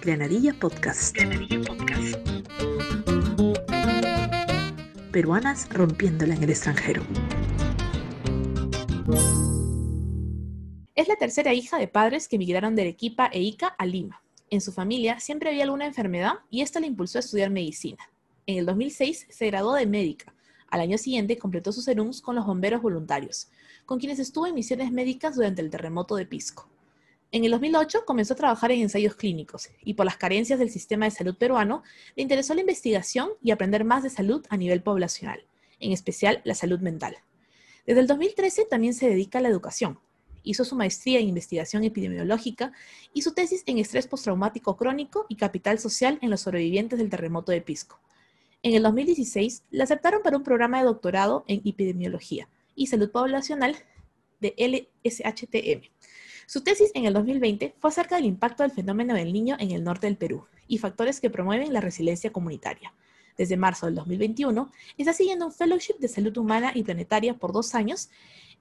Granadilla Podcast. Granadilla Podcast. Peruanas rompiéndola en el extranjero. Es la tercera hija de padres que emigraron de Arequipa e Ica a Lima. En su familia siempre había alguna enfermedad y esto le impulsó a estudiar medicina. En el 2006 se graduó de médica. Al año siguiente completó sus serums con los bomberos voluntarios, con quienes estuvo en misiones médicas durante el terremoto de Pisco. En el 2008 comenzó a trabajar en ensayos clínicos y por las carencias del sistema de salud peruano le interesó la investigación y aprender más de salud a nivel poblacional, en especial la salud mental. Desde el 2013 también se dedica a la educación. Hizo su maestría en investigación epidemiológica y su tesis en estrés postraumático crónico y capital social en los sobrevivientes del terremoto de Pisco. En el 2016 la aceptaron para un programa de doctorado en epidemiología y salud poblacional de LSHTM su tesis en el 2020 fue acerca del impacto del fenómeno del niño en el norte del Perú y factores que promueven la resiliencia comunitaria. Desde marzo del 2021 está siguiendo un fellowship de salud humana y planetaria por dos años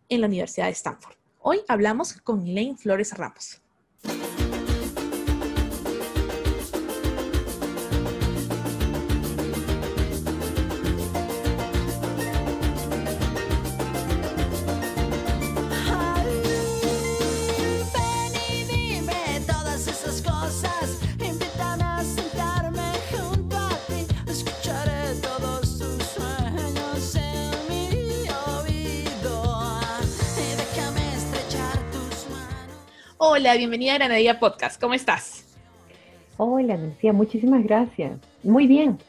en la Universidad de Stanford. Hoy hablamos con Elaine Flores Ramos. Hola, bienvenida a Granadilla Podcast. ¿Cómo estás? Hola, Lucía, muchísimas gracias. Muy bien.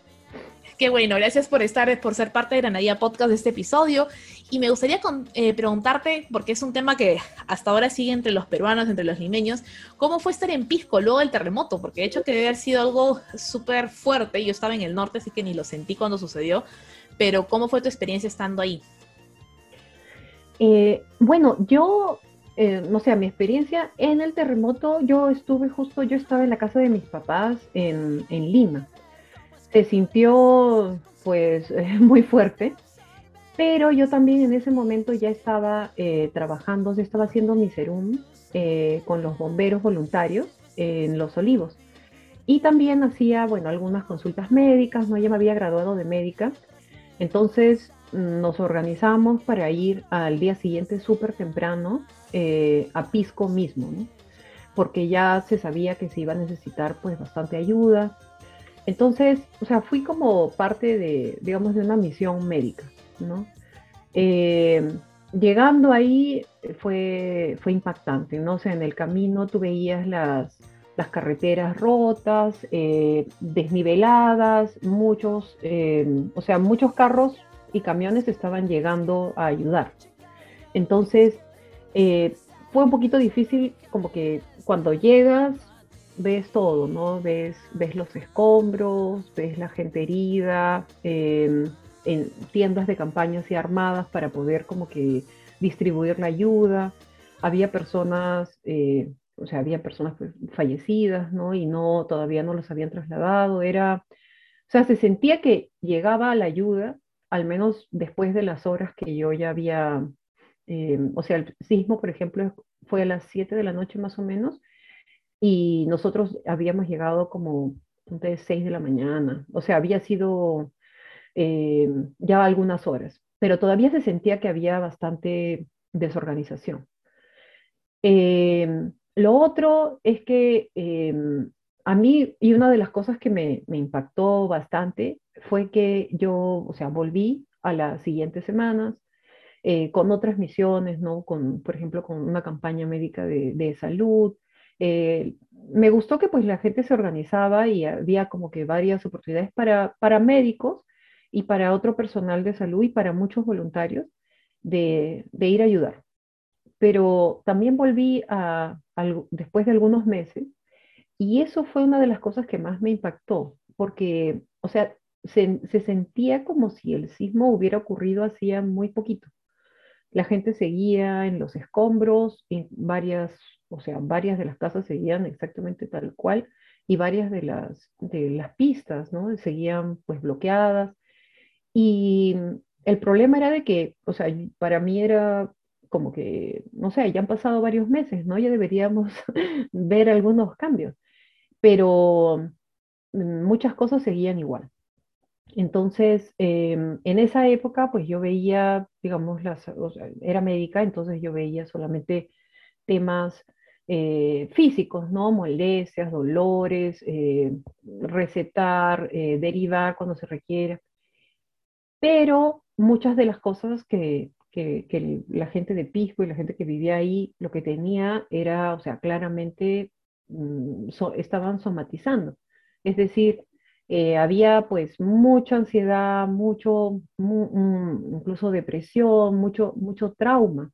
Qué bueno, gracias por estar, por ser parte de Granadilla Podcast de este episodio. Y me gustaría eh, preguntarte, porque es un tema que hasta ahora sigue entre los peruanos, entre los limeños, ¿cómo fue estar en Pisco luego del terremoto? Porque de hecho que debe haber sido algo súper fuerte. Yo estaba en el norte, así que ni lo sentí cuando sucedió. Pero ¿cómo fue tu experiencia estando ahí? Eh, bueno, yo eh, no sé, mi experiencia en el terremoto, yo estuve justo, yo estaba en la casa de mis papás en, Lima. Se sintió pues muy fuerte, pero yo también en ese momento ya estaba eh, trabajando, ya estaba haciendo mi serum eh, con los bomberos voluntarios en Los Olivos. Y también hacía, bueno, algunas consultas médicas, ¿no? Ya me había graduado de médica. Entonces nos organizamos para ir al día siguiente súper temprano eh, a Pisco mismo, porque ya se sabía que se iba a necesitar pues bastante ayuda. Entonces, o sea, fui como parte de, digamos, de una misión médica, ¿no? Eh, llegando ahí fue, fue impactante, ¿no? O en el camino tú veías las, las carreteras rotas, eh, desniveladas, muchos, o sea, muchos carros y camiones estaban llegando a ayudar. Entonces, eh, fue un poquito difícil como que cuando llegas ves todo, ¿no? Ves, ves los escombros, ves la gente herida, em, en tiendas de campañas y armadas para poder como que distribuir la ayuda. Había personas, eh, o sea, había personas pues, fallecidas, ¿no? Y no, todavía no los habían trasladado. Era, o sea, se sentía que llegaba la ayuda, al menos después de las horas que yo ya había eh, o sea, el sismo, por ejemplo, fue a las 7 de la noche más o menos, y nosotros habíamos llegado como de 6 de la mañana, o sea, había sido eh, ya algunas horas, pero todavía se sentía que había bastante desorganización. Eh, lo otro es que a mí, y una de las cosas que me, impactó bastante fue que yo, o sea, volví a las siguientes semanas, eh, con otras misiones, ¿no? Con, por ejemplo, con una campaña médica de, salud. Eh, me gustó que pues la gente se organizaba y había como que varias oportunidades para, para médicos y para otro personal de salud y para muchos voluntarios de, de ir a ayudar. Pero también volví a, después de algunos meses y eso fue una de las cosas que más me impactó, porque, o sea, se, se sentía como si el sismo hubiera ocurrido hacía muy poquito. La gente seguía en los escombros, y varias, o sea, varias de las casas seguían exactamente tal cual y varias de las, de las pistas, ¿no? Seguían pues bloqueadas. Y el problema era de que, o sea, para mí era como que, no sé, ya han pasado varios meses, ¿no? Ya deberíamos ver algunos cambios, pero mm, muchas cosas seguían igual. Entonces, em, en esa época, pues yo veía, digamos, las, era médica, entonces yo veía solamente temas eh, físicos, ¿no? Molestias, dolores, eh, recetar, eh, derivar cuando se requiere. Pero muchas de las cosas que, que, la gente de Pisco y la gente que vivía ahí, lo que tenía era, o sea, claramente mm, estaban somatizando. Es decir, eh, había pues mucha ansiedad, mucho, mm, incluso depresión, mucho, mucho trauma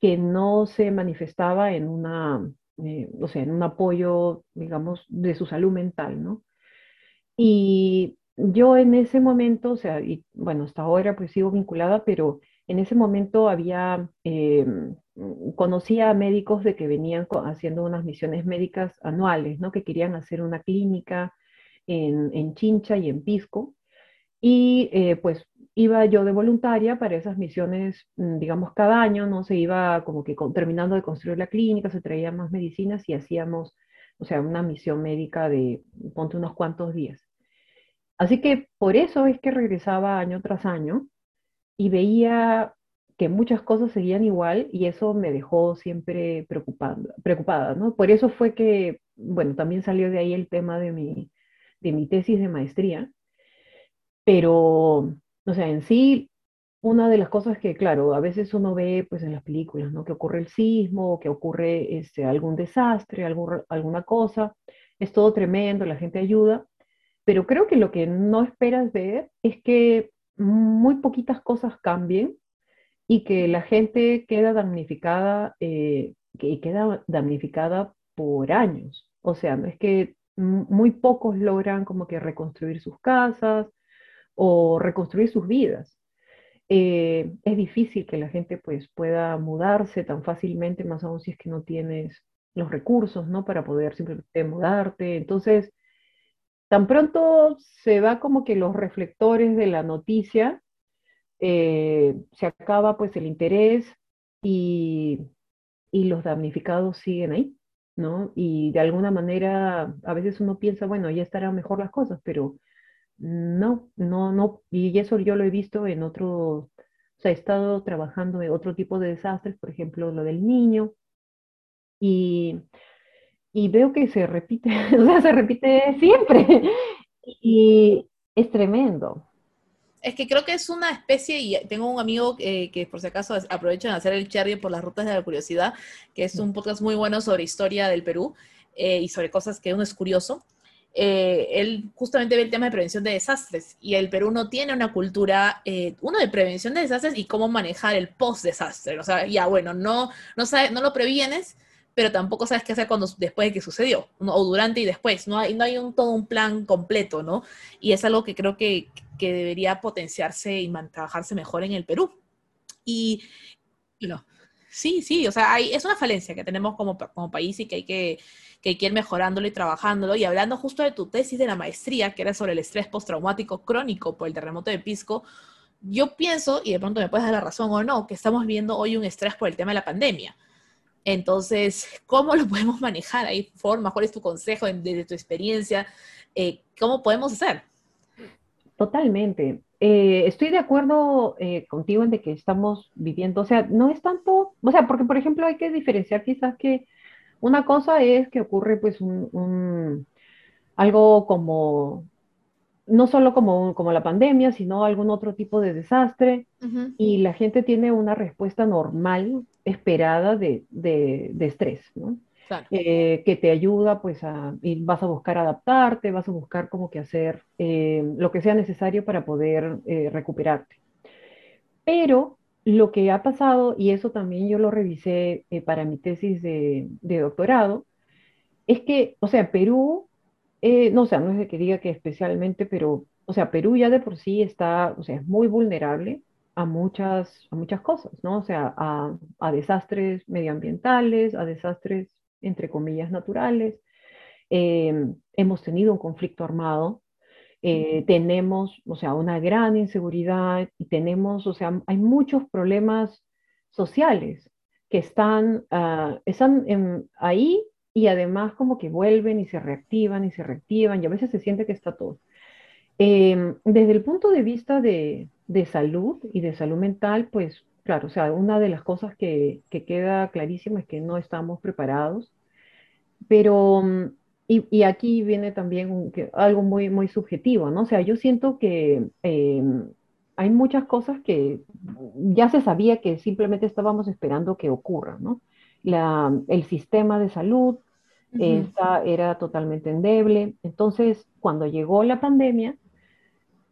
que no se manifestaba en una, eh, o sea, en un apoyo, digamos, de su salud mental, ¿no? Y yo en ese momento, o sea, y bueno, hasta ahora pues sigo vinculada, pero en ese momento había, eh, conocía a médicos de que venían haciendo unas misiones médicas anuales, ¿no? Que querían hacer una clínica en, Chincha y en Pisco. Y eh, pues iba yo de voluntaria para esas misiones, mm, digamos, cada año, ¿no? Se iba como que terminando de construir la clínica, se traían más medicinas y hacíamos, o sea, una misión médica de, ponte unos cuantos días. Así que por eso es que regresaba año tras año y veía que muchas cosas seguían igual y eso me dejó siempre preocupada, ¿no? Por eso fue que, bueno, también salió de ahí el tema de mi, de mi tesis de maestría, pero, o sea, en sí, una de las cosas que, claro, a veces uno ve pues en las películas, ¿no? Que ocurre el sismo, que ocurre este, algún desastre, alguna cosa, es todo tremendo, la gente ayuda, pero creo que lo que no esperas ver es que muy poquitas cosas cambien y que la gente queda damnificada, eh, que queda damnificada por años. O sea, no es que muy pocos logran como que reconstruir sus casas o reconstruir sus vidas. Eh, es difícil que la gente pues pueda mudarse tan fácilmente, más aún si es que no tienes los recursos, ¿no? Para poder simplemente mudarte. Entonces, tan pronto se va como que los reflectores de la noticia, eh, se acaba pues el interés y, y los damnificados siguen ahí. ¿no? Y de alguna manera, a veces uno piensa, bueno, ya estarán mejor las cosas, pero no, no, no, y eso yo lo he visto en otro, o sea, he estado trabajando en otro tipo de desastres, por ejemplo, lo del niño, y, y veo que se repite, o sea, se repite siempre, y es tremendo. Es que creo que es una especie, y tengo un amigo eh, que por si acaso aprovechan de hacer el cherry por las rutas de la curiosidad, que es un podcast muy bueno sobre historia del Perú eh, y sobre cosas que uno es curioso. Eh, él justamente ve el tema de prevención de desastres y el Perú no tiene una cultura, uno de prevención de desastres y cómo manejar el post-desastre. O sea, ya bueno, no, no, sabe, no lo previenes, pero tampoco sabes qué hacer cuando, después de que sucedió, o durante y después. No hay, no hay un, todo un plan completo, ¿no? Y es algo que creo que, que debería potenciarse y trabajarse mejor en el Perú. Y, no, sí, sí, o sea, es una falencia que tenemos como, como país y que hay que, que hay que ir mejorándolo y trabajándolo. Y hablando justo de tu tesis de la maestría, que era sobre el estrés postraumático crónico por el terremoto de Pisco, yo pienso, y de pronto me puedes dar la razón o no, que estamos viendo hoy un estrés por el tema de la pandemia. Entonces, ¿cómo lo podemos manejar? ¿Hay formas? ¿Cuál es tu consejo desde tu experiencia? Eh, ¿Cómo podemos hacer? Totalmente. Eh, estoy de acuerdo eh, contigo en de que estamos viviendo, o sea, no es tanto, o sea, porque por ejemplo hay que diferenciar quizás que una cosa es que ocurre pues un, algo como, no solo como, como la pandemia, sino algún otro tipo de desastre y la gente tiene una respuesta normal esperada de, de, estrés, ¿no? Eh, que te ayuda, pues, a, y vas a buscar adaptarte, vas a buscar como que hacer eh, lo que sea necesario para poder eh, recuperarte. Pero lo que ha pasado, y eso también yo lo revisé para mi tesis de, de, doctorado, es que, o sea, Perú, no, o sea, no es de que diga que especialmente, pero, o sea, Perú ya de por sí está, o sea, es muy vulnerable a muchas, a muchas cosas, ¿no? O sea, a, a desastres medioambientales, a desastres, entre comillas, naturales. Em, hemos tenido un conflicto armado, eh, tenemos, o sea, una gran inseguridad y tenemos, o sea, hay muchos problemas sociales que están, ah, están ahí y además como que vuelven y se reactivan y se reactivan y a veces se siente que está todo. Em, desde el punto de vista de, de, salud y de salud mental, pues claro, o sea, una de las cosas que, que queda clarísima es que no estamos preparados, pero, y, y aquí viene también algo muy, muy subjetivo, ¿no? O sea, yo siento que em, hay muchas cosas que ya se sabía que simplemente estábamos esperando que ocurran, ¿no? La, el sistema de salud era totalmente endeble. Entonces, cuando llegó la pandemia,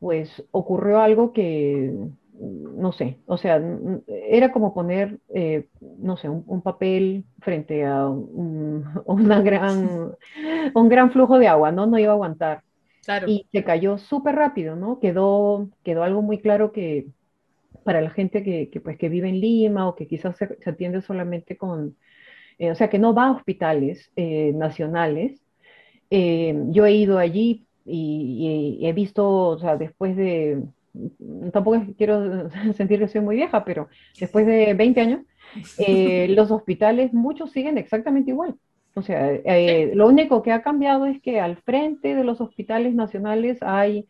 pues ocurrió algo que, no sé, o sea, era como poner, eh, no sé, un, papel frente a un, una gran, un gran flujo de agua, ¿no? No iba a aguantar. Y se cayó súper rápido, ¿no? Quedó, quedó algo muy claro que para la gente que, que pues, que vive en Lima o que quizás se, atiende solamente con, eh, o sea, que no va a hospitales eh, nacionales. yo he ido allí y, he visto, o sea, después de, tampoco quiero sentir que soy muy vieja, pero después de 20 años, eh, los hospitales, muchos siguen exactamente igual. O sea, eh, lo único que ha cambiado es que al frente de los hospitales nacionales hay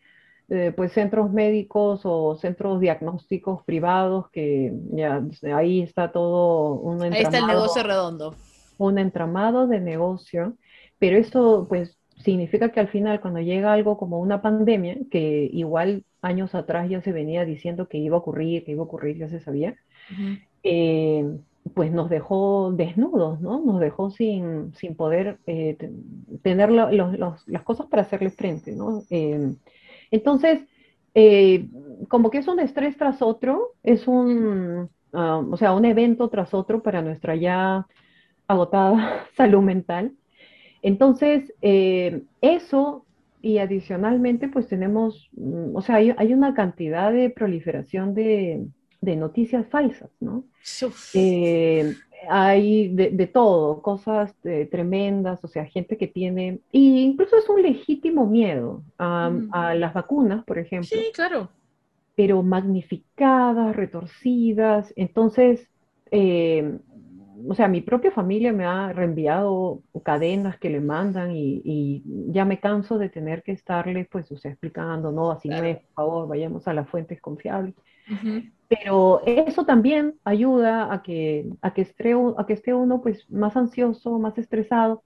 eh, pues centros médicos o centros diagnósticos privados que ya ahí está todo un entramado. Ahí está el negocio redondo. Un entramado de negocio, pero esto pues significa que al final cuando llega algo como una pandemia, que igual años atrás ya se venía diciendo que iba a ocurrir, que iba a ocurrir, ya se sabía, eh, pues nos dejó desnudos, ¿no? Nos dejó sin, sin poder eh, tener las cosas para hacerle frente, ¿no? Eh, entonces, como que es un estrés tras otro, es un, ah, o sea, un evento tras otro para nuestra ya agotada salud mental. Entonces, eh, eso y adicionalmente, pues tenemos, mm, o sea, hay, una cantidad de proliferación de, noticias falsas, ¿no? Eh, hay de, todo, cosas eh, tremendas, o sea, gente que tiene, e incluso es un legítimo miedo a, mm. a las vacunas, por ejemplo. Sí, claro. Pero magnificadas, retorcidas. Entonces, o sea, mi propia familia me ha reenviado cadenas que le mandan y, ya me canso de tener que estarle, pues, o sea, explicando, no, así no es, por favor, vayamos a las fuentes confiables. Pero eso también ayuda a que, a, que esté, a que esté uno, pues, más ansioso, más estresado.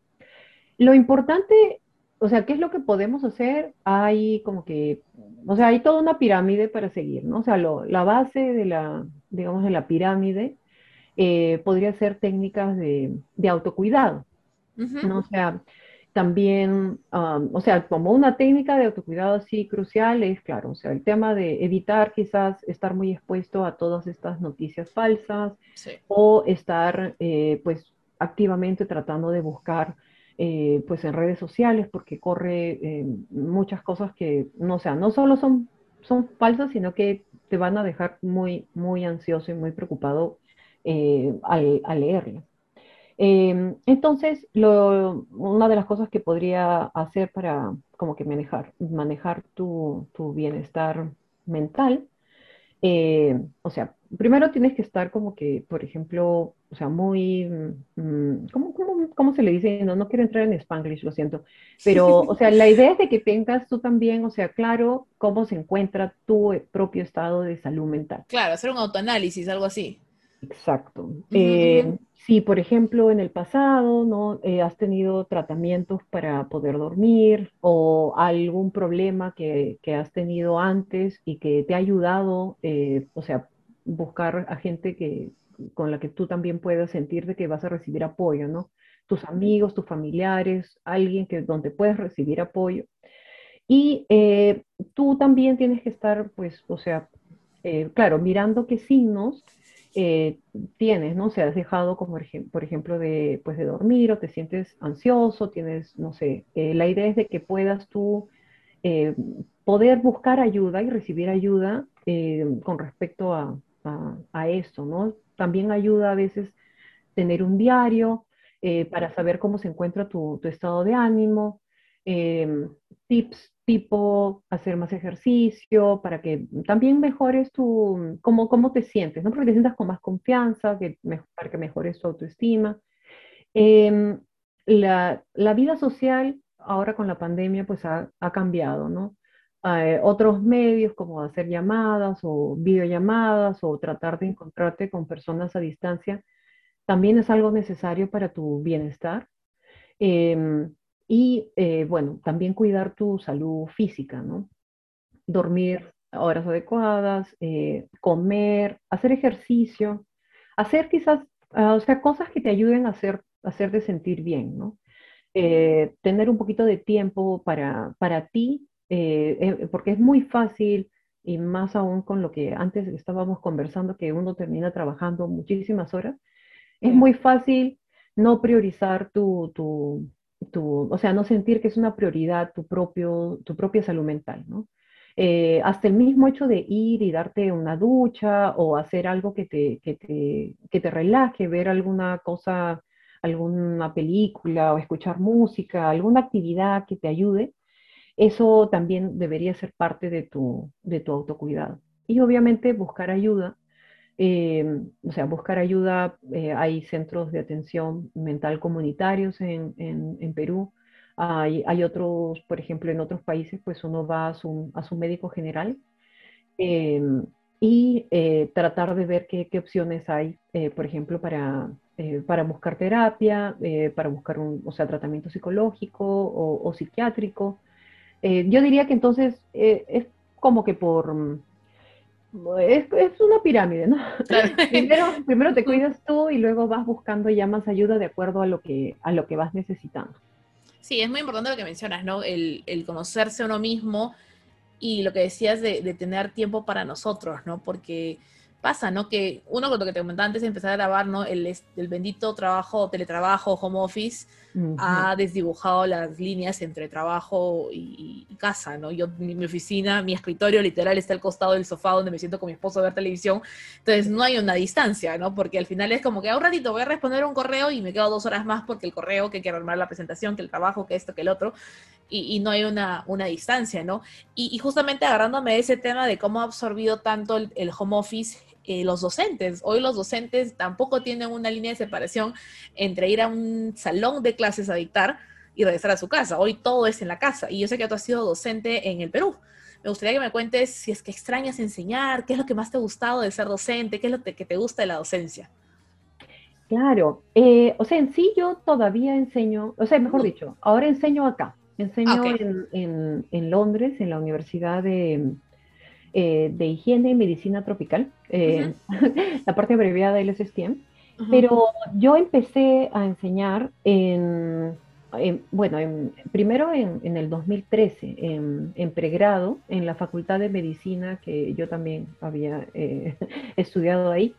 Lo importante, o sea, ¿qué es lo que podemos hacer? Hay como que, o sea, hay toda una pirámide para seguir, ¿no? O sea, la base de la, digamos, de la pirámide eh, podría ser técnicas de, autocuidado. ¿no? O sea, también, o sea, como una técnica de autocuidado así crucial es, claro, o sea, el tema de evitar quizás estar muy expuesto a todas estas noticias falsas o estar, eh, pues, activamente tratando de buscar, eh, pues, en redes sociales, porque corre muchas cosas que, no, o sea, no solo son, son falsas, sino que te van a dejar muy, muy ansioso y muy preocupado eh, al, leerla. Em, entonces, una de las cosas que podría hacer para como que manejar, manejar tu, bienestar mental, eh, o sea, primero tienes que estar como que, por ejemplo, o sea, muy, mm, ¿cómo, se le dice? No, no quiero entrar en spanglish, lo siento, pero, o sea, la idea es de que tengas tú también, o sea, claro, cómo se encuentra tu propio estado de salud mental. Claro, hacer un autoanálisis, algo así. Exacto. Eh, si, por ejemplo, en el pasado no eh, has tenido tratamientos para poder dormir o algún problema que, has tenido antes y que te ha ayudado, eh, o sea, buscar a gente que, con la que tú también puedas sentir que vas a recibir apoyo, ¿no? Tus amigos, tus familiares, alguien que, donde puedes recibir apoyo. Y tú también tienes que estar, pues, o sea, claro, mirando qué signos eh, tienes, ¿no? O sea, has dejado como, por ejemplo, de, pues, de dormir o te sientes ansioso, tienes, no sé, eh, la idea es de que puedas tú eh, poder buscar ayuda y recibir ayuda con respecto a, a, esto, ¿no? También ayuda a veces tener un diario para saber cómo se encuentra tu, tu estado de ánimo, tips tipo hacer más ejercicio, para que también mejores tu, cómo, cómo te sientes, ¿no? Porque te sientas con más confianza, que, para que mejores tu autoestima. Em, la, la, vida social ahora con la pandemia pues ha, ha cambiado, ¿no? Eh, otros medios como hacer llamadas o videollamadas o tratar de encontrarte con personas a distancia también es algo necesario para tu bienestar. Em, y eh, bueno, también cuidar tu salud física, ¿no? Dormir horas adecuadas, eh, comer, hacer ejercicio, hacer quizás, ah, o sea, cosas que te ayuden a, hacer, hacerte sentir bien, ¿no? tener un poquito de tiempo para, para ti eh, eh, porque es muy fácil, y más aún con lo que antes estábamos conversando, que uno termina trabajando muchísimas horas, es muy fácil no priorizar tu, tu, o sea, no sentir que es una prioridad tu, propio, tu propia salud mental, ¿no? Eh, hasta el mismo hecho de ir y darte una ducha o hacer algo que te, que te, que te relaje, ver alguna cosa, alguna película o escuchar música, alguna actividad que te ayude, eso también debería ser parte de tu, de tu autocuidado. Y obviamente buscar ayuda, eh, o sea, buscar ayuda, eh, hay centros de atención mental comunitarios en, en, Perú, hay, hay, otros, por ejemplo, en otros países, pues uno va a su, a su médico general eh, y tratar de ver qué, qué opciones hay, por ejemplo, para, para buscar terapia, para buscar un, o sea, tratamiento psicológico o, o psiquiátrico. Eh, yo diría que entonces eh, es como que por... Es, es una pirámide, ¿no? primero, primero te cuidas tú y luego vas buscando ya más ayuda de acuerdo a lo que, a lo que vas necesitando. Sí, es muy importante lo que mencionas, ¿no? El, el conocerse a uno mismo y lo que decías de, de, tener tiempo para nosotros, ¿no? Porque pasa, ¿no? Que uno con lo que te comentaba antes de empezar a grabar, ¿no? El, el bendito trabajo, teletrabajo, home office, ha desdibujado las líneas entre trabajo y, casa, ¿no? Yo, mi, mi, oficina, mi escritorio literal está al costado del sofá donde me siento con mi esposo a ver televisión, entonces no hay una distancia, ¿no? Porque al final es como que a un ratito voy a responder un correo y me quedo dos horas más porque el correo, que quiero armar la presentación, que el trabajo, que esto, que el otro, y, y no hay una, una distancia, ¿no? Y, y, justamente agarrándome de ese tema de cómo ha absorbido tanto el, el home office eh, los docentes. Hoy los docentes tampoco tienen una línea de separación entre ir a un salón de clases a dictar y regresar a su casa. Hoy todo es en la casa. Y yo sé que tú has sido docente en el Perú. Me gustaría que me cuentes si es que extrañas enseñar, qué es lo que más te ha gustado de ser docente, qué es lo que te gusta de la docencia. Claro, eh, o sea, en sí yo todavía enseño, o sea, mejor dicho, ahora enseño acá, enseño en, en, Londres, en la Universidad de, eh, de Higiene y Medicina Tropical, eh, la parte abreviada del SSTM, pero yo empecé a enseñar en, bueno, primero en, el 2013, en, pregrado, en la Facultad de Medicina, que yo también había eh, estudiado ahí,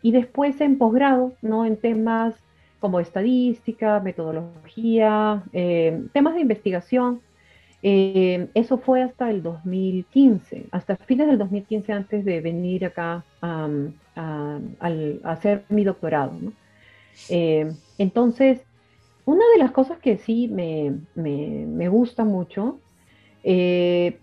y después en posgrado, ¿no? En temas como estadística, metodología, temas de investigación, eh, eso fue hasta el 2015, hasta fines del 2015 antes de venir acá a, hacer mi doctorado. Eh, entonces, una de las cosas que sí me, gusta mucho, eh,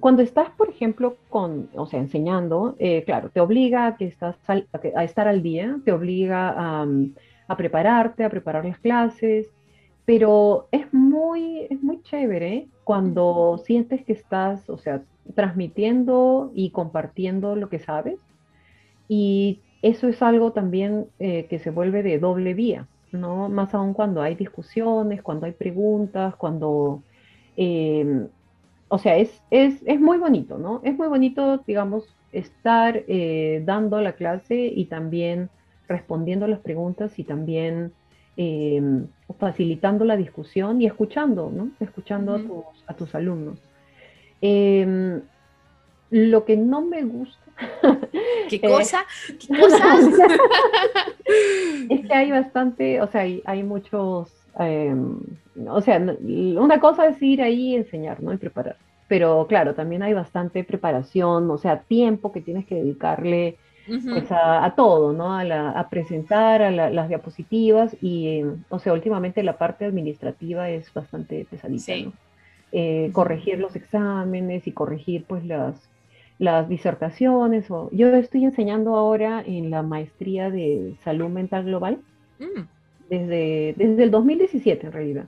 cuando estás, por ejemplo, con, o sea, enseñando, claro, te obliga a, que estás a estar al día, te obliga a prepararte, a preparar las clases, pero es muy, es muy chévere cuando sientes que estás, o sea, transmitiendo y compartiendo lo que sabes. Y eso es algo también eh, que se vuelve de doble vía, ¿no? Más aún cuando hay discusiones, cuando hay preguntas, cuando... Em, o sea, es, es, es, muy bonito, ¿no? Es muy bonito, digamos, estar eh, dando la clase y también respondiendo las preguntas y también Em, facilitando la discusión y escuchando, ¿no? Escuchando a, tus, a, tus, alumnos. Em, lo que no me gusta. ¿Qué cosa? ¿Qué cosas? es que hay bastante, o sea, hay, hay muchos. Em, o sea, una cosa es ir ahí y enseñar, ¿no? Y preparar. Pero claro, también hay bastante preparación, o sea, tiempo que tienes que dedicarle pues a, todo, ¿no? A, presentar a las diapositivas y, o sea, últimamente la parte administrativa es bastante pesadita, ¿no? eh, corregir los exámenes y corregir pues las, las disertaciones. O, yo estoy enseñando ahora en la maestría de salud mental global mm. desde, desde el 2017 en realidad.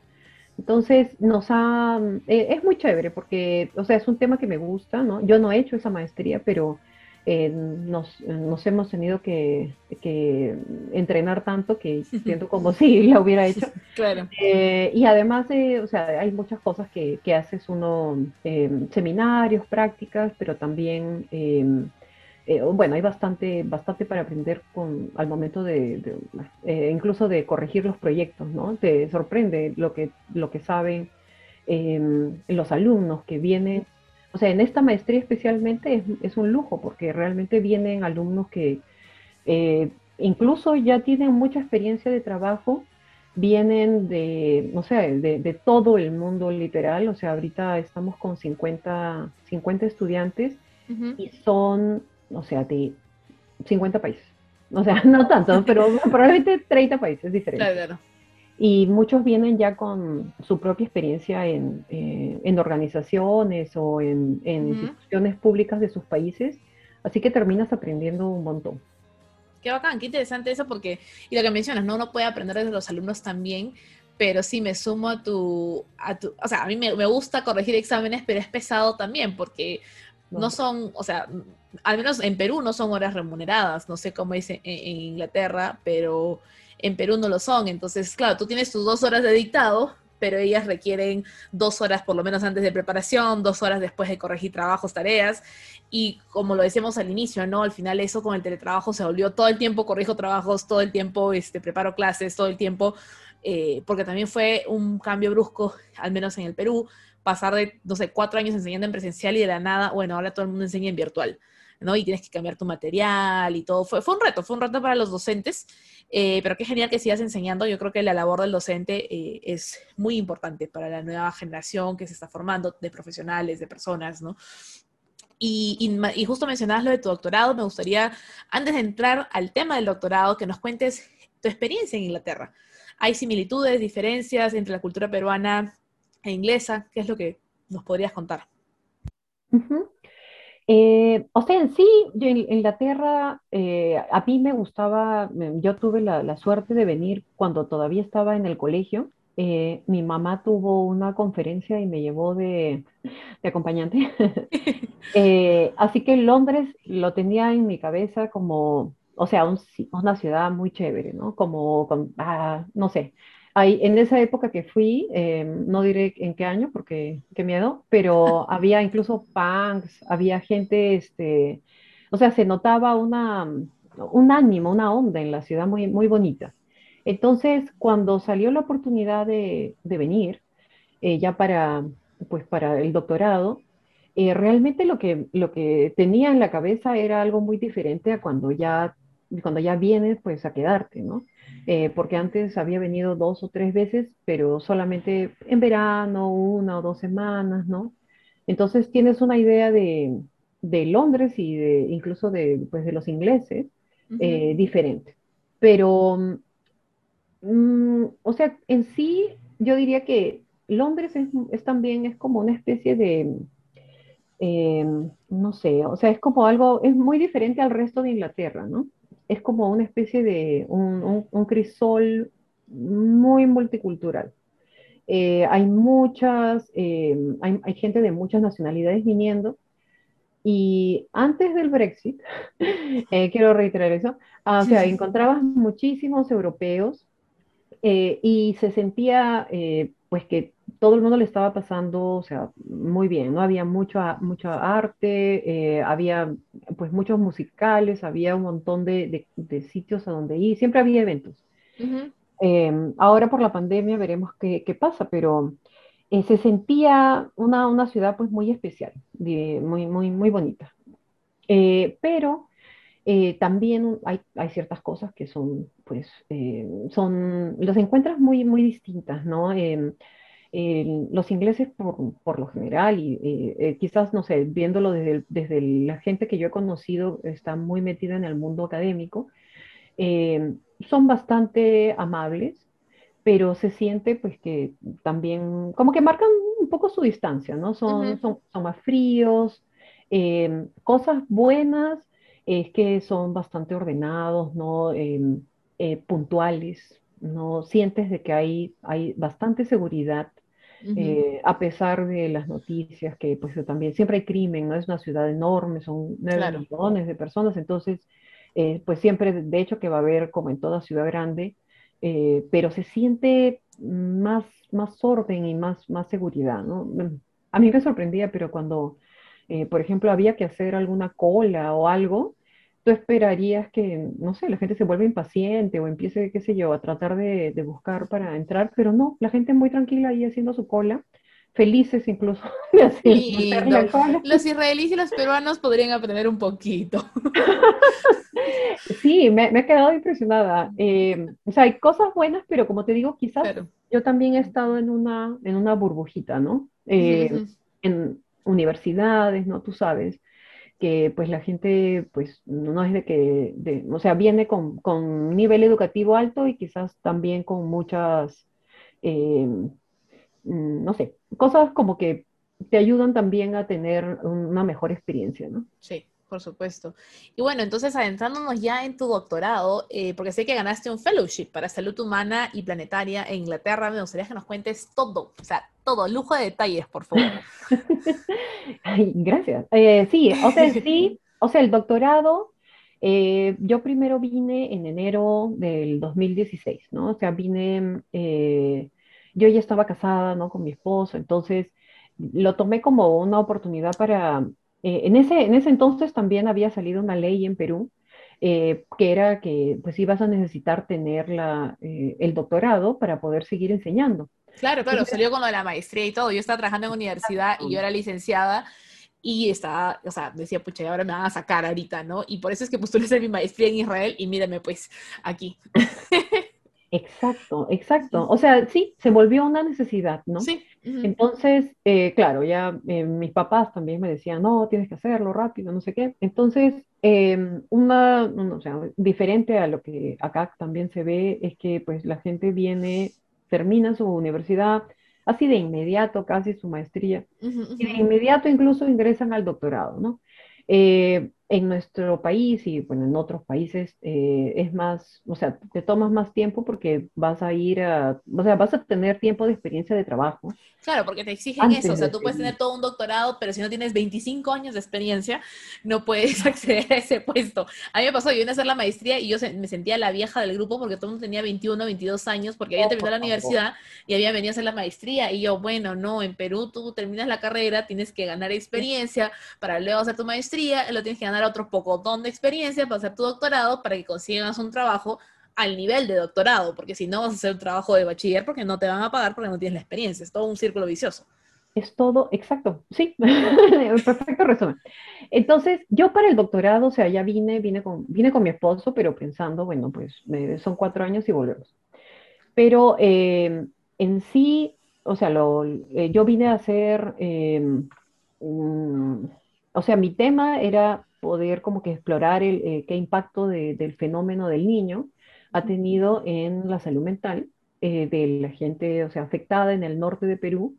Entonces, nos ha, eh, es muy chévere porque, o sea, es un tema que me gusta, ¿no? Yo no he hecho esa maestría, pero eh, nos, nos, hemos tenido que, entrenar tanto que siento como si la hubiera hecho. Claro. Eh, y además, o sea, hay muchas cosas que, que haces uno, seminarios, prácticas, pero también eh, bueno, hay bastante, bastante para aprender con, al momento de, eh, incluso de corregir los proyectos, ¿no? Te sorprende lo que, lo que saben em, los alumnos que vienen. O sea, en esta maestría especialmente es, es un lujo porque realmente vienen alumnos que eh, incluso ya tienen mucha experiencia de trabajo, vienen de, no sé, de, de, todo el mundo literal. O sea, ahorita estamos con 50, 50 estudiantes y son o sea, de 50 países. O sea, no tanto, pero probablemente 30 países diferentes. Claro, Y muchos vienen ya con su propia experiencia en, eh, en organizaciones o en, en instituciones públicas de sus países, así que terminas aprendiendo un montón. Qué bacán, qué interesante eso, porque, y lo que mencionas, ¿no? Uno puede aprender de los alumnos también, pero sí me sumo a tu, a tu o sea, a mí me, me gusta corregir exámenes, pero es pesado también, porque no son, o sea, al menos en Perú no son horas remuneradas, no sé cómo es en, Inglaterra, pero en Perú no lo son. Entonces, claro, tú tienes tus dos horas de dictado, pero ellas requieren dos horas por lo menos antes de preparación, dos horas después de corregir trabajos, tareas. Y como lo decíamos al inicio, ¿no? Al final eso con el teletrabajo se volvió todo el tiempo corrijo trabajos, todo el tiempo este, preparo clases, todo el tiempo, eh, porque también fue un cambio brusco, al menos en el Perú, pasar de, no sé, cuatro años enseñando en presencial y de la nada, bueno, ahora todo el mundo enseña en virtual. ¿No? Y tienes que cambiar tu material y todo. Fue, fue un reto, fue un reto para los docentes, eh, pero qué genial que sigas enseñando. Yo creo que la labor del docente eh, es muy importante para la nueva generación que se está formando de profesionales, de personas, ¿no? Y, y, justo mencionabas lo de tu doctorado, me gustaría, antes de entrar al tema del doctorado, que nos cuentes tu experiencia en Inglaterra. ¿Hay similitudes, diferencias entre la cultura peruana e inglesa? ¿Qué es lo que nos podrías contar? Eh, o sea, en sí, yo en Inglaterra, eh, a mí me gustaba, yo tuve la, suerte de venir cuando todavía estaba en el colegio. Eh, mi mamá tuvo una conferencia y me llevó de, acompañante. así que Londres lo tenía en mi cabeza como, o sea, una ciudad muy chévere, ¿no? Como, ah, no sé, en esa época que fui, em, no diré en qué año porque qué miedo, pero había incluso punks, había gente, este, o sea, se notaba una, un ánimo, una onda en la ciudad muy, muy bonita. Entonces, cuando salió la oportunidad de, venir, eh, ya para, pues, para el doctorado, eh, realmente lo que, lo que tenía en la cabeza era algo muy diferente a cuando ya, cuando ya vienes pues a quedarte, ¿no? Eh, porque antes había venido dos o tres veces, pero solamente en verano, una o dos semanas, ¿no? Entonces tienes una idea de, de Londres y de, incluso de, pues, de los ingleses eh, diferente. Pero, mm, o sea, en sí, yo diría que Londres es, es también, es como una especie de, em, no sé, o sea, es como algo, es muy diferente al resto de Inglaterra, ¿no? Es como una especie de un, crisol muy multicultural. Eh, hay muchas, eh, hay, gente de muchas nacionalidades viniendo. Y antes del Brexit, eh, quiero reiterar eso, ah, o sea, encontrabas muchísimos europeos y se sentía pues que todo el mundo le estaba pasando, o sea, muy bien, ¿no? Había mucho, mucho arte, eh, había pues muchos musicales, había un montón de, sitios a donde ir, siempre había eventos. Em, ahora por la pandemia veremos qué, pasa, pero eh, se sentía una, una, ciudad pues muy especial, muy, muy, muy bonita. Eh, pero también hay, hay, ciertas cosas que son, pues, son, los encuentras muy, muy distintas, ¿no? Los ingleses por, lo general, y eh, quizás, no sé, viéndolo desde, desde, la gente que yo he conocido, está muy metida en el mundo académico, eh, son bastante amables, pero se siente pues que también, como que marcan un poco su distancia, ¿no? Son, son, son, más fríos. Em, cosas buenas es que son bastante ordenados, ¿no? Em, eh, puntuales, ¿no? Sientes de que hay, hay bastante seguridad. Eh, a pesar de las noticias que pues también siempre hay crimen, no es una ciudad enorme, son nueve millones de personas, entonces eh, pues siempre de hecho que va a haber como en toda ciudad grande, pero se siente más, más orden y más, más seguridad, ¿no? A mí me sorprendía, pero cuando, por ejemplo, había que hacer alguna cola o algo, tú esperarías que, no sé, la gente se vuelva impaciente o empiece, qué sé yo, a tratar de, buscar para entrar, pero no, la gente muy tranquila ahí haciendo su cola, felices incluso de hacer, la cola. Los israelíes y los peruanos podrían aprender un poquito. sí, me, me, he quedado impresionada. Eh, o sea, hay cosas buenas, pero como te digo, quizás yo también he estado en una, en una burbujita, ¿no? Eh, en universidades, ¿no? Tú sabes que pues la gente pues no es de que, o sea, viene con, con, un nivel educativo alto y quizás también con muchas, eh, mm, no sé, cosas como que te ayudan también a tener una mejor experiencia, ¿no? Sí por supuesto. Y bueno, entonces adentrándonos ya en tu doctorado, eh, porque sé que ganaste un fellowship para salud humana y planetaria en Inglaterra, me gustaría que nos cuentes todo, o sea, todo, lujo de detalles, por favor. gracias. Eh, sí, o sea, sí, o sea, el doctorado, eh, yo primero vine en enero del 2016, ¿no? O sea, vine, yo ya estaba casada, ¿no? Con mi esposo, entonces lo tomé como una oportunidad para eh, en, ese, en ese entonces también había salido una ley en Perú eh, que era que pues ibas a necesitar tener la, eh, el doctorado para poder seguir enseñando. Claro, claro, salió con lo de la maestría y todo. Yo estaba trabajando en universidad y yo era licenciada y estaba, o sea, decía, pucha, y ahora me van a sacar ahorita, ¿no? Y por eso es que postulé hacer mi maestría en Israel y mírame pues aquí. Exacto, exacto. O sea, sí, se volvió una necesidad, ¿no? Sí. Entonces, eh, claro, ya eh, mis papás también me decían, no, tienes que hacerlo rápido, no sé qué. Entonces, em, una, o sea, diferente a lo que acá también se ve, es que pues la gente viene, termina su universidad, así de inmediato, casi su maestría, y de inmediato incluso ingresan al doctorado, ¿no? Eh, en nuestro país y bueno, en otros países eh, es más, o sea, te tomas más tiempo porque vas a ir a, o sea, vas a tener tiempo de experiencia de trabajo. Claro, porque te exigen eso, o sea, tú puedes tener todo un doctorado, pero si no tienes 25 años de experiencia, no puedes acceder a ese puesto. A mí me pasó, yo vine a hacer la maestría y yo me sentía la vieja del grupo porque todo el mundo tenía 21, 22 años porque había oh, terminado la universidad y había venido a hacer la maestría y yo, bueno, no, en Perú tú terminas la carrera, tienes que ganar experiencia para luego hacer tu maestría, lo tienes que ganar otro poco de experiencia para hacer tu doctorado para que consigas un trabajo al nivel de doctorado, porque si no vas a hacer un trabajo de bachiller porque no te van a pagar porque no tienes la experiencia, es todo un círculo vicioso. Es todo, exacto, sí, perfecto resumen. Entonces, yo para el doctorado, o sea, ya vine, vine con, vine con mi esposo, pero pensando, bueno, pues son cuatro años y volvemos. Pero eh, en sí, o sea, lo, eh, yo vine a hacer, eh, o sea, mi tema era poder como que explorar el, eh, qué impacto del fenómeno del niño ha tenido en la salud mental eh, de la gente, o sea, afectada en el norte de Perú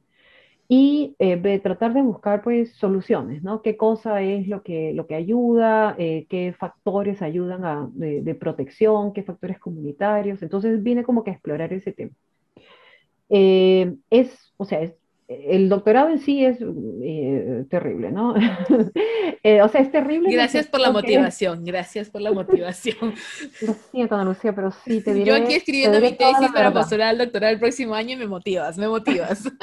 y eh, tratar de buscar pues soluciones, ¿no? ¿Qué cosa es lo que, lo que ayuda? ¿Qué factores ayudan a, de, de, protección? ¿Qué factores comunitarios? Entonces vine como que a explorar ese tema. es, o sea, es el doctorado en sí es eh, terrible, ¿no? Eh, o sea, es terrible. Gracias por la motivación, gracias por la motivación. Lo siento, Ana Lucía, pero sí te diré. Yo aquí escribiendo mi tesis para postular al doctorado el próximo año y me motivas, me motivas.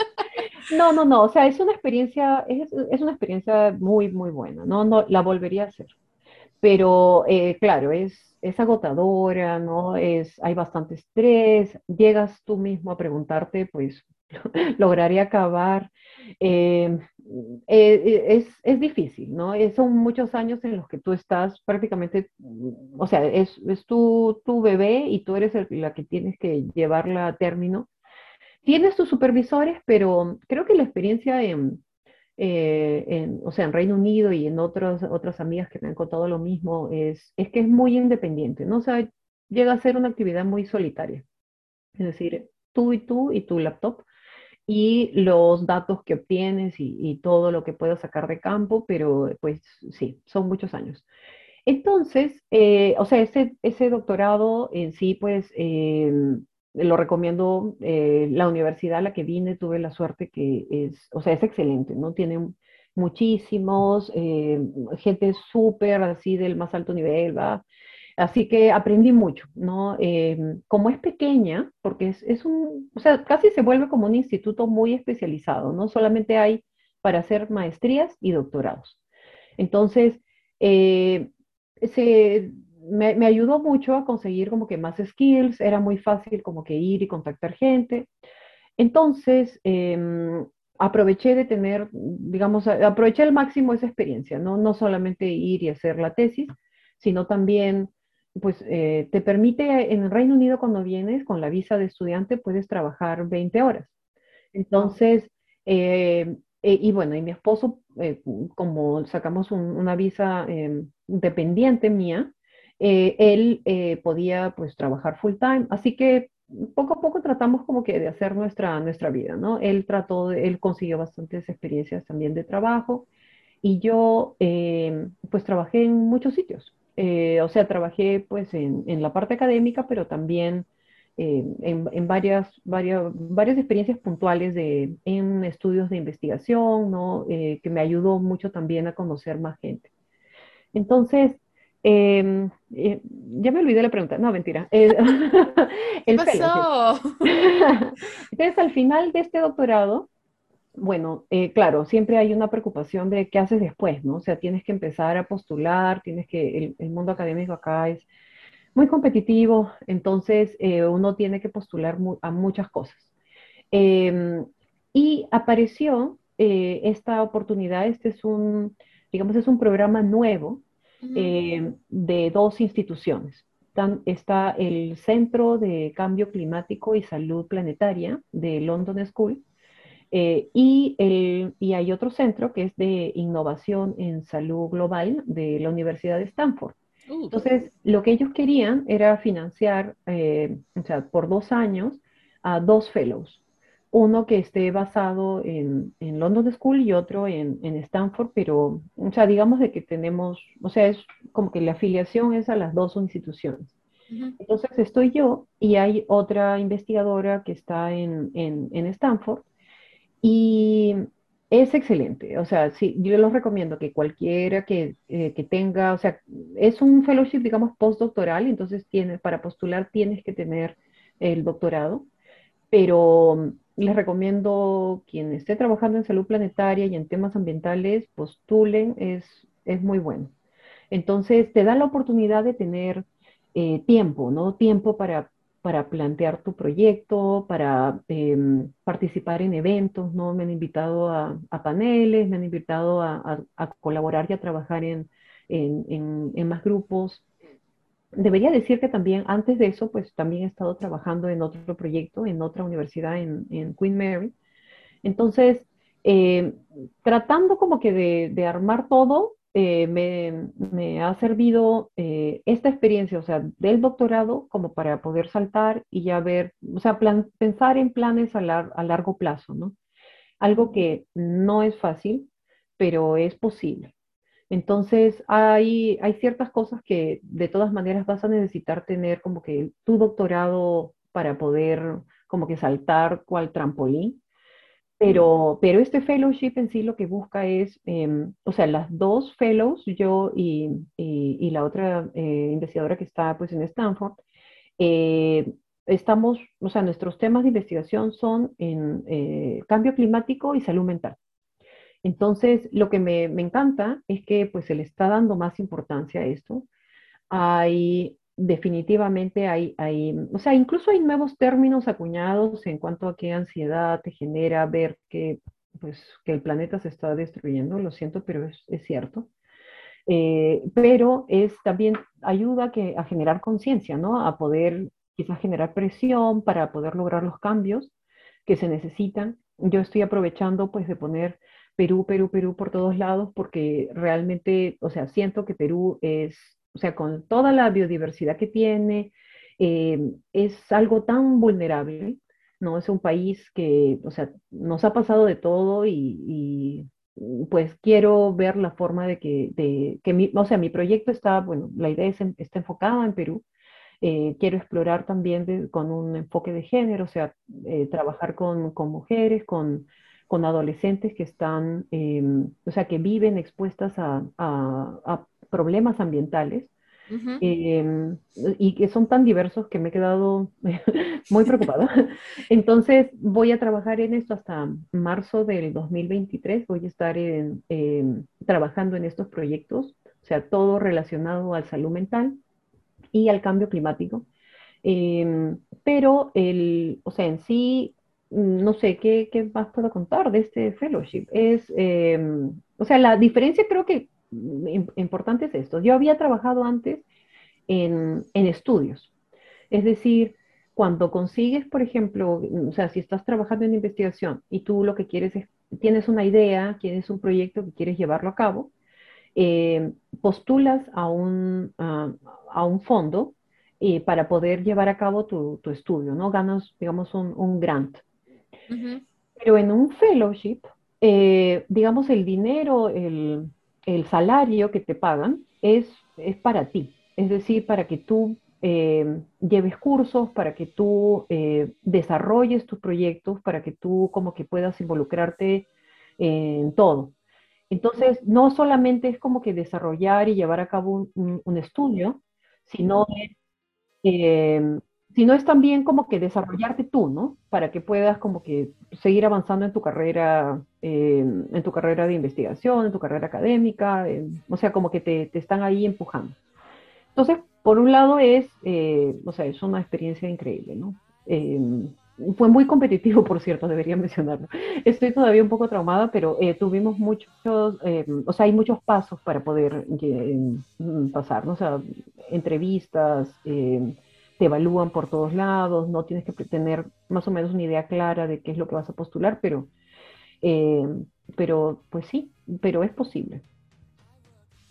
No, no, no, o sea, es una experiencia, es, es una experiencia muy, muy buena, ¿no? no la volvería a hacer. Pero, eh, claro, es, es agotadora, ¿no? Es, hay bastante estrés, llegas tú mismo a preguntarte, pues, lograría acabar. Eh, eh, es, es, difícil, ¿no? Eh, son muchos años en los que tú estás prácticamente, mm, o sea, es, es tu, tu, bebé y tú eres la que tienes que llevarla a término. Tienes tus supervisores, pero creo que la experiencia en, en, o sea, en Reino Unido y en otras, otras amigas que me han contado lo mismo, es, es que es muy independiente, ¿no? O sea, llega a ser una actividad muy solitaria. Es decir, tú y tú y tu laptop y los datos que obtienes y, todo lo que puedas sacar de campo, pero pues sí, son muchos años. Entonces, eh, o sea, ese, ese doctorado en sí, pues em, lo recomiendo. Eh, la universidad a la que vine, tuve la suerte que es, o sea, es excelente, ¿no? Tiene muchísimos, eh, gente súper así del más alto nivel, ¿va? Así que aprendí mucho, ¿no? Em, como es pequeña, porque es, es, un, o sea, casi se vuelve como un instituto muy especializado, ¿no? Solamente hay para hacer maestrías y doctorados. Entonces, eh, se, me, me, ayudó mucho a conseguir como que más skills, era muy fácil como que ir y contactar gente. Entonces, eh, aproveché de tener, digamos, aproveché al máximo esa experiencia, ¿no? No solamente ir y hacer la tesis, sino también, pues, eh, te permite, en el Reino Unido cuando vienes con la visa de estudiante, puedes trabajar 20 horas. Entonces, eh, eh, y bueno, y mi esposo, como sacamos una visa dependiente mía, él podía, pues, trabajar full time. Así que poco a poco tratamos como que de hacer nuestra, nuestra vida, ¿no? Él trató, él consiguió bastantes experiencias también de trabajo y yo eh, pues trabajé en muchos sitios. Eh, o sea, trabajé pues en, en, la parte académica, pero también eh, en, en, varias, varias, varias experiencias puntuales de, en estudios de investigación, ¿no? que me ayudó mucho también a conocer más gente. Entonces, Em, eh, ya me olvidé la pregunta. No, mentira. el ¿Qué pasó? Entonces, al final de este doctorado, bueno, eh, claro, siempre hay una preocupación de qué haces después, ¿no? O sea, tienes que empezar a postular, tienes que, el, mundo académico acá es muy competitivo, entonces eh, uno tiene que postular a muchas cosas. Em, y apareció esta oportunidad, este es un, digamos, es un programa nuevo eh, de dos instituciones. está el Centro de Cambio Climático y Salud Planetaria de London School eh, y, el, y hay otro centro que es de Innovación en Salud Global de la Universidad de Stanford. Uh. Entonces, lo que ellos querían era financiar, eh, o sea, por dos años a dos fellows uno que esté basado en, en London School y otro en, en, Stanford, pero, o sea, digamos de que tenemos, o sea, es como que la afiliación es a las dos instituciones. Entonces estoy yo y hay otra investigadora que está en, en, Stanford y es excelente. O sea, sí, yo les recomiendo que cualquiera que, eh, que, tenga, o sea, es un fellowship, digamos, postdoctoral, entonces tiene, para postular tienes que tener el doctorado, pero les recomiendo quien esté trabajando en salud planetaria y en temas ambientales, postulen, es, es muy bueno. Entonces, te da la oportunidad de tener eh, tiempo, ¿no? Tiempo para, para plantear tu proyecto, para em, participar en eventos, ¿no? Me han invitado a, paneles, me han invitado a, colaborar y a trabajar en, en, en más grupos debería decir que también antes de eso, pues también he estado trabajando en otro proyecto, en otra universidad, en, Queen Mary. Entonces, eh, tratando como que de, armar todo, eh, me, ha servido eh, esta experiencia, o sea, del doctorado como para poder saltar y ya ver, o sea, pensar en planes a, largo plazo, ¿no? Algo que no es fácil, pero es posible. Entonces, hay, hay ciertas cosas que de todas maneras vas a necesitar tener como que tu doctorado para poder como que saltar cual trampolín. Pero, pero este fellowship en sí lo que busca es, em, o sea, las dos fellows, yo y, y, la otra eh, investigadora que está pues en Stanford, eh, estamos, o sea, nuestros temas de investigación son en eh, cambio climático y salud mental. Entonces, lo que me, encanta es que pues se le está dando más importancia a esto. Hay, definitivamente hay, hay, o sea, incluso hay nuevos términos acuñados en cuanto a qué ansiedad te genera ver que, pues, que el planeta se está destruyendo, lo siento, pero es, cierto. Eh, pero es también ayuda que, a generar conciencia, ¿no? A poder quizás generar presión para poder lograr los cambios que se necesitan. Yo estoy aprovechando pues de poner Perú, Perú, Perú por todos lados, porque realmente, o sea, siento que Perú es, o sea, con toda la biodiversidad que tiene, eh, es algo tan vulnerable ¿no? Es un país que, o sea, nos ha pasado de todo y, pues quiero ver la forma de que, de, que mi, o sea, mi proyecto está, bueno, la idea es, está enfocada en Perú. Eh, quiero explorar también con un enfoque de género, o sea, eh, trabajar con mujeres, con, con, adolescentes que están, em, o sea, que viven expuestas a, a, a problemas ambientales Em, y que son tan diversos que me he quedado muy preocupada. Entonces voy a trabajar en esto hasta marzo del 2023, voy a estar trabajando en estos proyectos, o sea, todo relacionado al salud mental y al cambio climático. Em, pero, el, o sea, en sí, no sé, ¿qué, ¿qué, más puedo contar de este fellowship? Es, em, o sea, la diferencia creo que importante es esto. Yo había trabajado antes en, estudios. Es decir, cuando consigues, por ejemplo, o sea, si estás trabajando en investigación y tú lo que quieres es, tienes una idea, tienes un proyecto que quieres llevarlo a cabo, eh, postulas a un, a, un fondo eh, para poder llevar a cabo tu, estudio, ¿no? Ganas, digamos, un, grant. Pero en un fellowship, eh, digamos, el dinero, el, el salario que te pagan es, es para ti, es decir, para que tú eh, lleves cursos, para que tú eh, desarrolles tus proyectos, para que tú como que puedas involucrarte en todo. Entonces, no solamente es como que desarrollar y llevar a cabo un, estudio, sino eh, sino es también como que desarrollarte tú, ¿no? Para que puedas como que seguir avanzando en tu carrera, en tu carrera de investigación, en tu carrera académica, o sea, como que te, te, están ahí empujando. Entonces, por un lado es, eh, o sea, es una experiencia increíble, ¿no? Eh, fue muy competitivo, por cierto, debería mencionarlo. Estoy todavía un poco traumada, pero eh, tuvimos muchos, o sea, hay muchos pasos para poder pasar, ¿no? O sea, entrevistas, te evalúan por todos lados, no tienes que tener más o menos una idea clara de qué es lo que vas a postular, pero, eh, pero pues sí, pero es posible.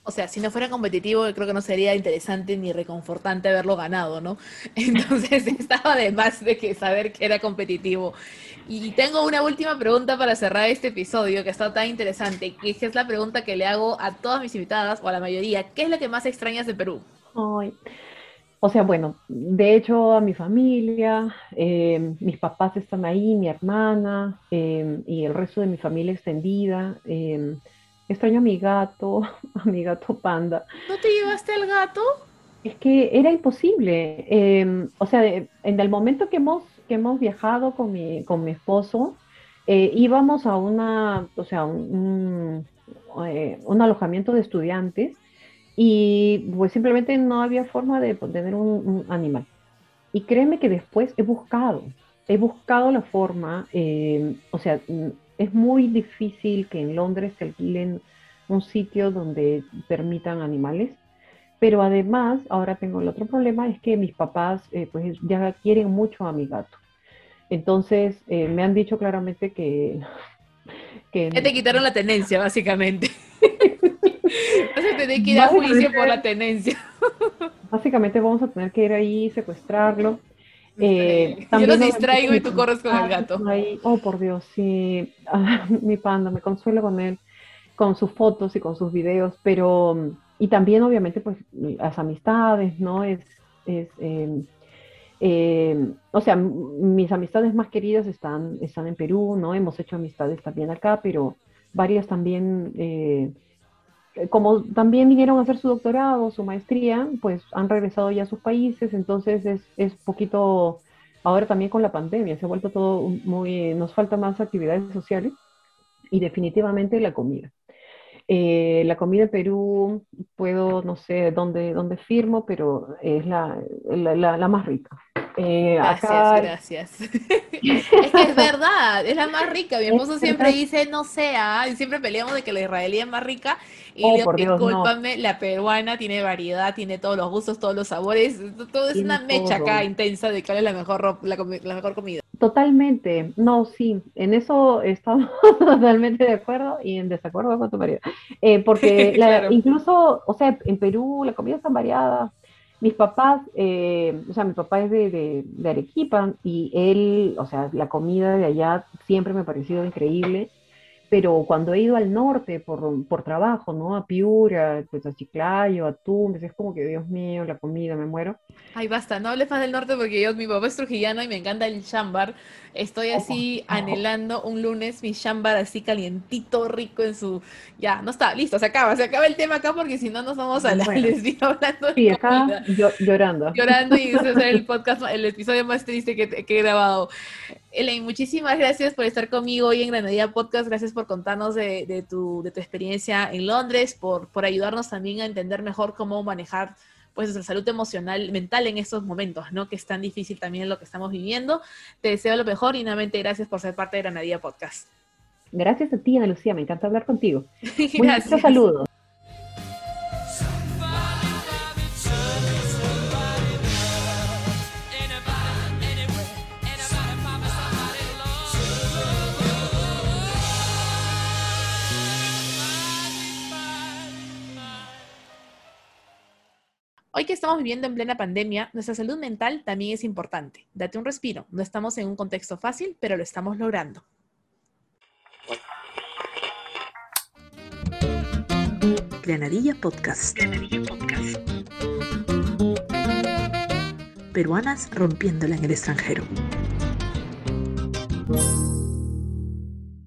O sea, si no fuera competitivo, creo que no sería interesante ni reconfortante haberlo ganado, ¿no? Entonces estaba de más de que saber que era competitivo. Y tengo una última pregunta para cerrar este episodio que está tan interesante, que es la pregunta que le hago a todas mis invitadas, o a la mayoría. ¿Qué es lo que más extrañas de Perú? Ay, o sea, bueno, de hecho a mi familia, eh, mis papás están ahí, mi hermana eh, y el resto de mi familia extendida. Eh, extraño a mi gato, a mi gato panda. ¿No te llevaste al gato? Es que era imposible. o sea, en el momento que hemos, que hemos viajado con mi, con mi esposo, íbamos a una, o sea, un, un alojamiento de estudiantes y pues simplemente no había forma de tener un, animal. Y créeme que después he buscado, he buscado la forma, eh, o sea, mm, es muy difícil que en Londres se alquilen un sitio donde permitan animales, pero además ahora tengo el otro problema, es que mis papás eh, pues ya quieren mucho a mi gato. Entonces eh, me han dicho claramente que... que te quitaron la tenencia, básicamente. Vas a tener que ir a juicio por la tenencia. Básicamente vamos a tener que ir ahí, secuestrarlo. Eh, Yo los distraigo y tú corres con el gato. Oh, por Dios, sí. Ah, mi panda, me consuelo con él, con sus fotos y con sus videos, pero... Y también, obviamente, pues las amistades, ¿no? Es... es em, em, o sea, mis amistades más queridas están, están en Perú, ¿no? Hemos hecho amistades también acá, pero varias también eh, como también vinieron a hacer su doctorado, su maestría, pues han regresado ya a sus países, entonces es, es poquito, ahora también con la pandemia, se ha vuelto todo muy, nos falta más actividades sociales y definitivamente la comida. Eh, la comida en Perú, puedo, no sé dónde, dónde firmo, pero es la, la, más rica. Eh, gracias, gracias. es que es verdad, es la más rica. Mi esposo siempre dice, no sea, y siempre peleamos de que la israelí es más rica. Y oh, discúlpame, la peruana tiene variedad, tiene todos los gustos, todos los sabores. Todo es una mecha acá intensa de cuál es la mejor, la, la mejor comida. Totalmente, no, sí, en eso estamos totalmente de acuerdo y en desacuerdo con tu marido. Eh, porque incluso, o sea, en Perú la comida es tan variada mis papás, eh, o sea, mi papá es de, de, Arequipa y él, o sea, la comida de allá siempre me ha parecido increíble pero cuando he ido al norte por, por trabajo, ¿no? A Piura, pues a Chiclayo, a Tumbes, es como que, Dios mío, la comida, me muero. Ay, basta, no hables más del norte porque yo, mi papá es trujillano y me encanta el chambar. Estoy así anhelando un lunes mi chambar así calientito, rico en su... Ya, no está, listo, se acaba, se acaba el tema acá porque si no nos vamos a la hablando Sí, acá llorando. Llorando y ese es el podcast, el episodio más triste que, que he grabado. Elaine, muchísimas gracias por estar conmigo hoy en Granadilla Podcast. Gracias por contarnos de, tu, experiencia en Londres, por, ayudarnos también a entender mejor cómo manejar pues nuestra salud emocional, mental en estos momentos, ¿no? Que es tan difícil también lo que estamos viviendo. Te deseo lo mejor y nuevamente gracias por ser parte de Granadilla Podcast. Gracias a ti, Ana Lucía, me encanta hablar contigo. Muchos saludos. Hoy que estamos viviendo en plena pandemia, nuestra salud mental también es importante. Date un respiro. No estamos en un contexto fácil, pero lo estamos logrando. Granadilla Podcast. Podcast. Peruanas rompiéndola en el extranjero.